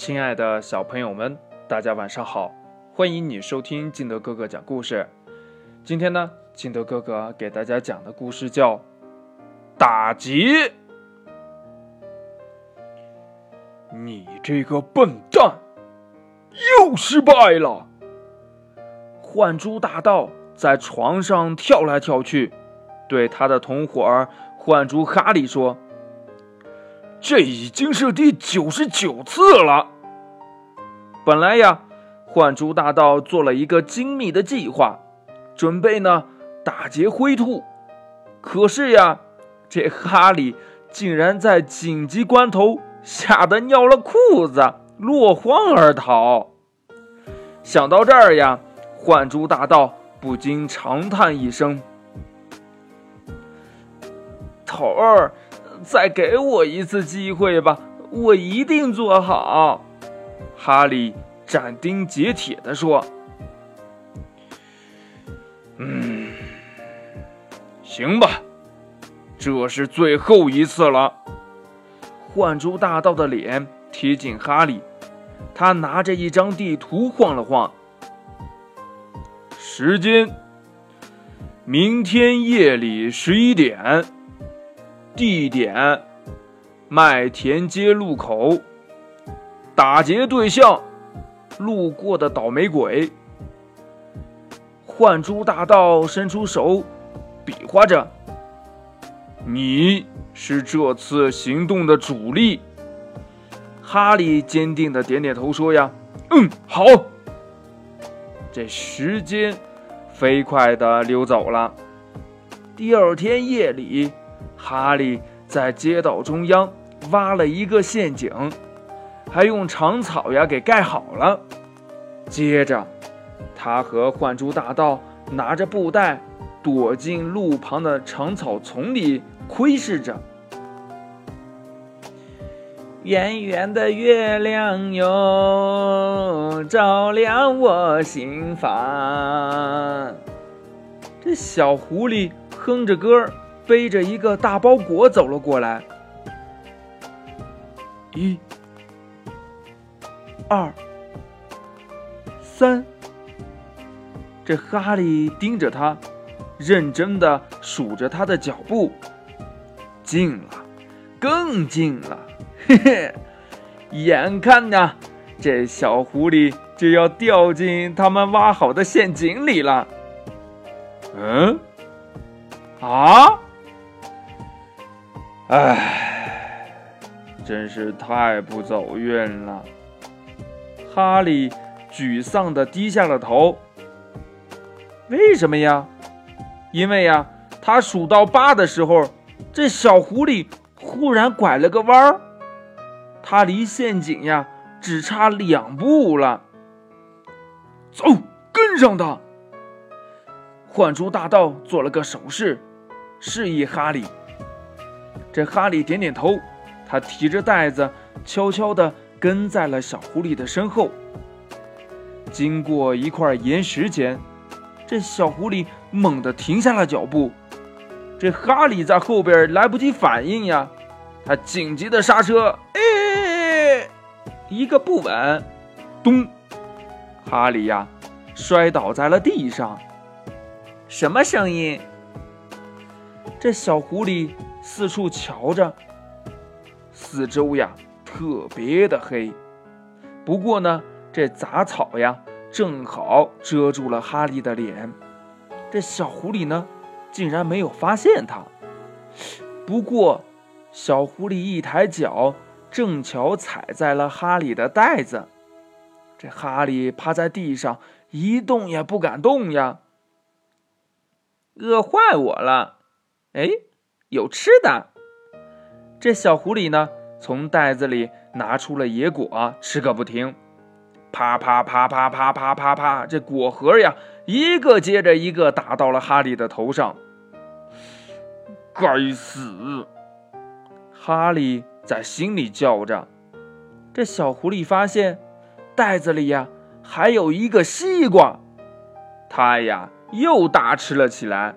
亲爱的小朋友们，大家晚上好！欢迎你收听金德哥哥讲故事。今天呢，金德哥哥给大家讲的故事叫《打劫》。你这个笨蛋，又失败了！幻珠大盗在床上跳来跳去，对他的同伙儿幻珠哈利说。这已经是第九十九次了。本来呀，幻珠大盗做了一个精密的计划，准备呢打劫灰兔。可是呀，这哈利竟然在紧急关头吓得尿了裤子，落荒而逃。想到这儿呀，幻珠大盗不禁长叹一声：“头儿。”再给我一次机会吧，我一定做好。”哈利斩钉截铁地说。“嗯，行吧，这是最后一次了。”幻珠大盗的脸贴近哈利，他拿着一张地图晃了晃。时间：明天夜里十一点。地点：麦田街路口。打劫对象：路过的倒霉鬼。幻珠大盗伸出手，比划着：“你是这次行动的主力。”哈利坚定的点点头，说：“呀，嗯，好。”这时间飞快的溜走了。第二天夜里。哈利在街道中央挖了一个陷阱，还用长草呀给盖好了。接着，他和幻珠大盗拿着布袋，躲进路旁的长草丛里窥视着。圆圆的月亮哟，照亮我心房。这小狐狸哼着歌儿。背着一个大包裹走了过来，一、二、三。这哈利盯着他，认真的数着他的脚步。近了，更近了，嘿嘿！眼看呢，这小狐狸就要掉进他们挖好的陷阱里了。嗯？啊？唉，真是太不走运了。哈利沮丧地低下了头。为什么呀？因为呀，他数到八的时候，这小狐狸忽然拐了个弯儿，他离陷阱呀只差两步了。走，跟上他！幻珠大盗做了个手势，示意哈利。这哈利点点头，他提着袋子，悄悄地跟在了小狐狸的身后。经过一块岩石前，这小狐狸猛地停下了脚步。这哈利在后边来不及反应呀，他紧急的刹车，哎，一个不稳，咚，哈利呀，摔倒在了地上。什么声音？这小狐狸。四处瞧着，四周呀特别的黑。不过呢，这杂草呀正好遮住了哈利的脸。这小狐狸呢，竟然没有发现他。不过，小狐狸一抬脚，正巧踩在了哈利的袋子。这哈利趴在地上，一动也不敢动呀。饿坏我了，哎。有吃的，这小狐狸呢，从袋子里拿出了野果，吃个不停。啪啪啪啪啪啪啪啪，这果核呀，一个接着一个打到了哈利的头上。该死！哈利在心里叫着。这小狐狸发现袋子里呀还有一个西瓜，他呀又大吃了起来。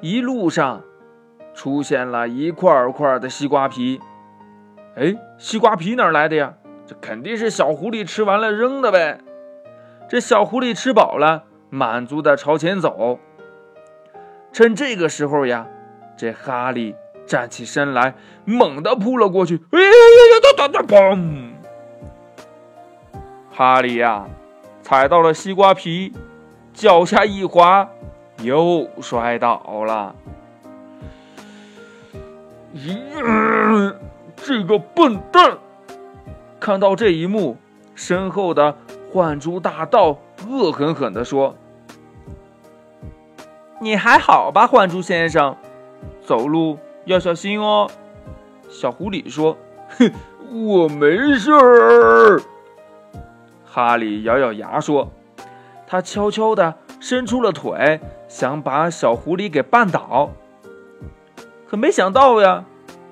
一路上，出现了一块块的西瓜皮。哎，西瓜皮哪来的呀？这肯定是小狐狸吃完了扔的呗。这小狐狸吃饱了，满足的朝前走。趁这个时候呀，这哈利站起身来，猛地扑了过去。哎呀呀呀！哒哒哒！砰！哈利呀，踩到了西瓜皮，脚下一滑，又摔倒了。咦，这个笨蛋！看到这一幕，身后的幻珠大盗恶狠狠地说。你还好吧，幻珠先生？走路要小心哦。小狐狸说：“哼，我没事儿。”哈利咬咬牙说：“他悄悄地伸出了腿，想把小狐狸给绊倒。可没想到呀，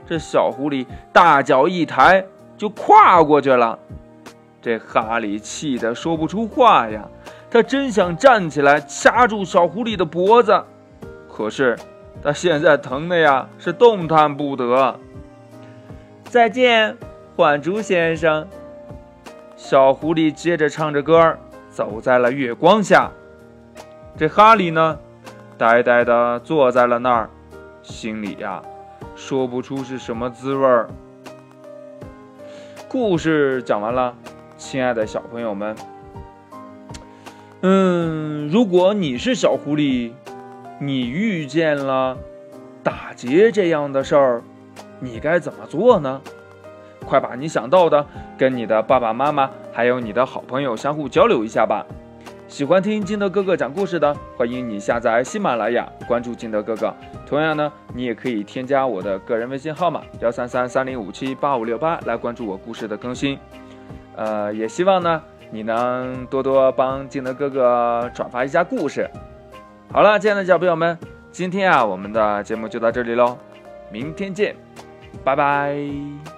这小狐狸大脚一抬就跨过去了。这哈利气得说不出话呀。”他真想站起来掐住小狐狸的脖子，可是他现在疼的呀，是动弹不得。再见，幻竹先生。小狐狸接着唱着歌儿，走在了月光下。这哈利呢，呆呆地坐在了那儿，心里呀，说不出是什么滋味儿。故事讲完了，亲爱的小朋友们。嗯，如果你是小狐狸，你遇见了打劫这样的事儿，你该怎么做呢？快把你想到的跟你的爸爸妈妈还有你的好朋友相互交流一下吧。喜欢听金德哥哥讲故事的，欢迎你下载喜马拉雅，关注金德哥哥。同样呢，你也可以添加我的个人微信号码幺三三三零五七八五六八来关注我故事的更新。呃，也希望呢。你能多多帮金德哥哥转发一下故事。好了，亲爱的小朋友们，今天啊，我们的节目就到这里喽，明天见，拜拜。